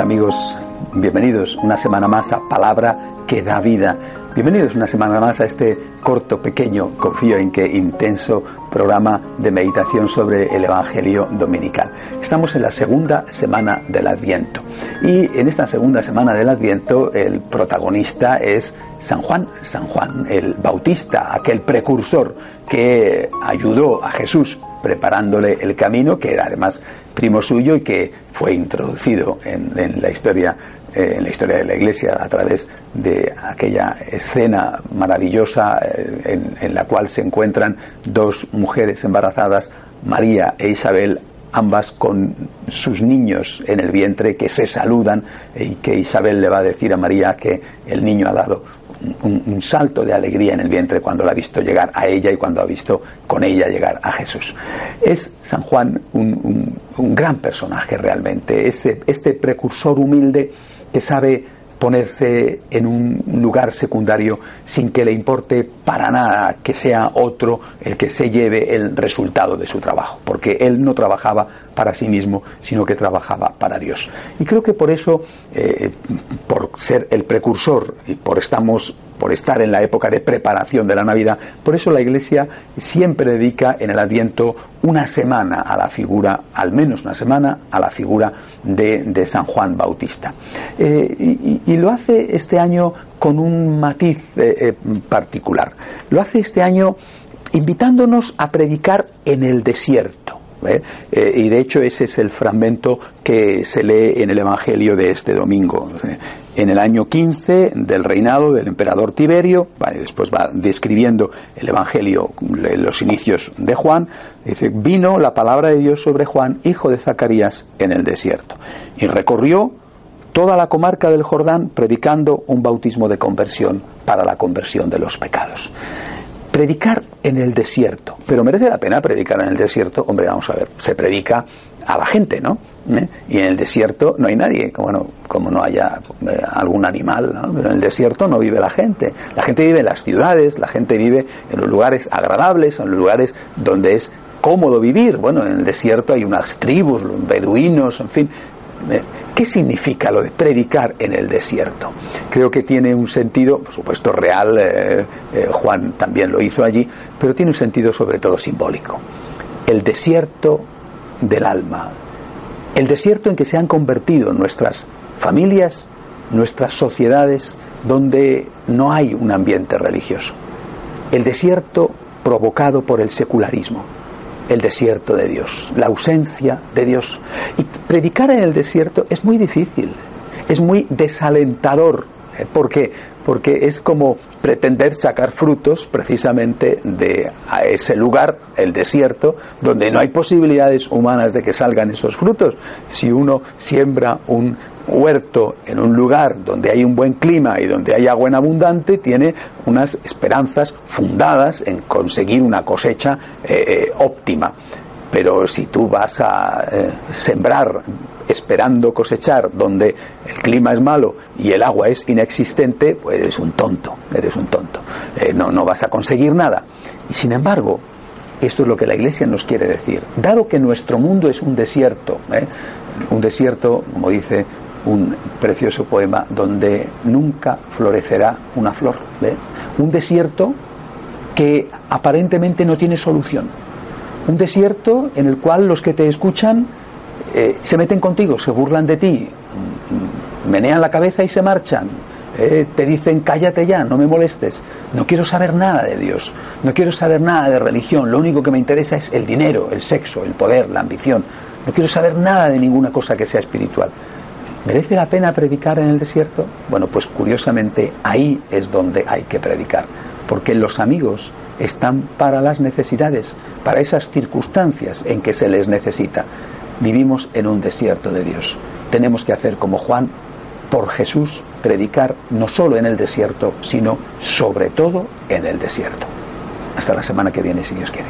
amigos? Bienvenidos una semana más a Palabra que da vida. Bienvenidos una semana más a este corto, pequeño, confío en que intenso programa de meditación sobre el Evangelio Dominical. Estamos en la segunda semana del Adviento y en esta segunda semana del Adviento el protagonista es San Juan, San Juan el Bautista, aquel precursor que ayudó a Jesús preparándole el camino, que era además primo suyo y que fue introducido en, la historia eh, en la historia de la Iglesia a través de aquella escena maravillosa eh, en, en, la cual se encuentran dos mujeres embarazadas, María e Isabel, ambas con sus niños en el vientre que se saludan y que Isabel le va a decir a María que el niño ha dado un, salto de alegría en el vientre cuando la ha visto llegar a ella y cuando ha visto con ella llegar a Jesús. Es San Juan un, gran personaje realmente, este, este precursor humilde que sabe ponerse en un lugar secundario sin que le importe para nada que sea otro el que se lleve el resultado de su trabajo, porque él no trabajaba para sí mismo, sino que trabajaba para Dios. Y creo que por eso, eh, por ser el precursor y por estamos por estar en la época de preparación de la Navidad. Por eso la Iglesia siempre dedica en el Adviento una semana a la figura, al menos una semana, a la figura de, San Juan Bautista. Eh, y, lo hace este año con un matiz eh, eh, particular. Lo hace este año invitándonos a predicar en el desierto. y de hecho ese es el fragmento que se lee en el Evangelio de este domingo en el año 15 del reinado del emperador Tiberio, después va describiendo el Evangelio, los inicios de Juan, dice, vino la palabra de Dios sobre Juan, hijo de Zacarías, en el desierto, y recorrió toda la comarca del Jordán predicando un bautismo de conversión para la conversión de los pecados. Predicar en el desierto, pero merece la pena predicar en el desierto, hombre, vamos a ver, se predica a la gente, ¿no? ¿Eh? Y en el desierto no hay nadie, bueno, como no haya eh, algún animal, ¿no? pero en el desierto no vive la gente. La gente vive en las ciudades, la gente vive en los lugares agradables, en los lugares donde es cómodo vivir. Bueno, en el desierto hay unas tribus, los beduinos, en fin. Eh, ¿Qué significa lo de predicar en el desierto? Creo que tiene un sentido, por supuesto real, Juan también lo hizo allí, pero tiene un sentido sobre todo simbólico. El desierto del alma, el desierto en que se han convertido nuestras familias, nuestras sociedades, donde no hay un ambiente religioso. El desierto provocado por el secularismo, el desierto de Dios, la ausencia de Dios. Y predicar en el desierto es muy difícil, es muy desalentador, ¿eh? porque porque es como pretender sacar frutos precisamente de ese lugar, el desierto, donde no hay posibilidades humanas de que salgan esos frutos. Si uno siembra un huerto en un lugar donde hay un buen clima y donde hay agua en abundante, tiene unas esperanzas fundadas en conseguir una cosecha eh, eh, óptima. Pero si tú vas a eh, sembrar esperando cosechar donde el clima es malo y el agua es inexistente, pues eres un tonto, eres un tonto. No, no vas a conseguir nada. Y sin embargo, esto es lo que la Iglesia nos quiere decir. Dado que nuestro mundo es un desierto, un desierto, como dice un precioso poema, donde nunca florecerá una flor. Un desierto que aparentemente no tiene solución un desierto en el cual los que te escuchan eh, se meten contigo, se burlan de ti, menean la cabeza y se marchan. Eh, te dicen cállate ya, no me molestes, no quiero saber nada de Dios, no quiero saber nada de religión, lo único que me interesa es el dinero, el sexo, el poder, la ambición, no quiero saber nada de ninguna cosa que sea espiritual. ¿Merece la pena predicar en el desierto? Bueno, pues curiosamente ahí es donde hay que predicar, porque los amigos están para las necesidades, para esas circunstancias en que se les necesita. Vivimos en un desierto de Dios. Tenemos que hacer como Juan, por Jesús, predicar no solo en el desierto, sino sobre todo en el desierto. Hasta la semana que viene, si Dios quiere.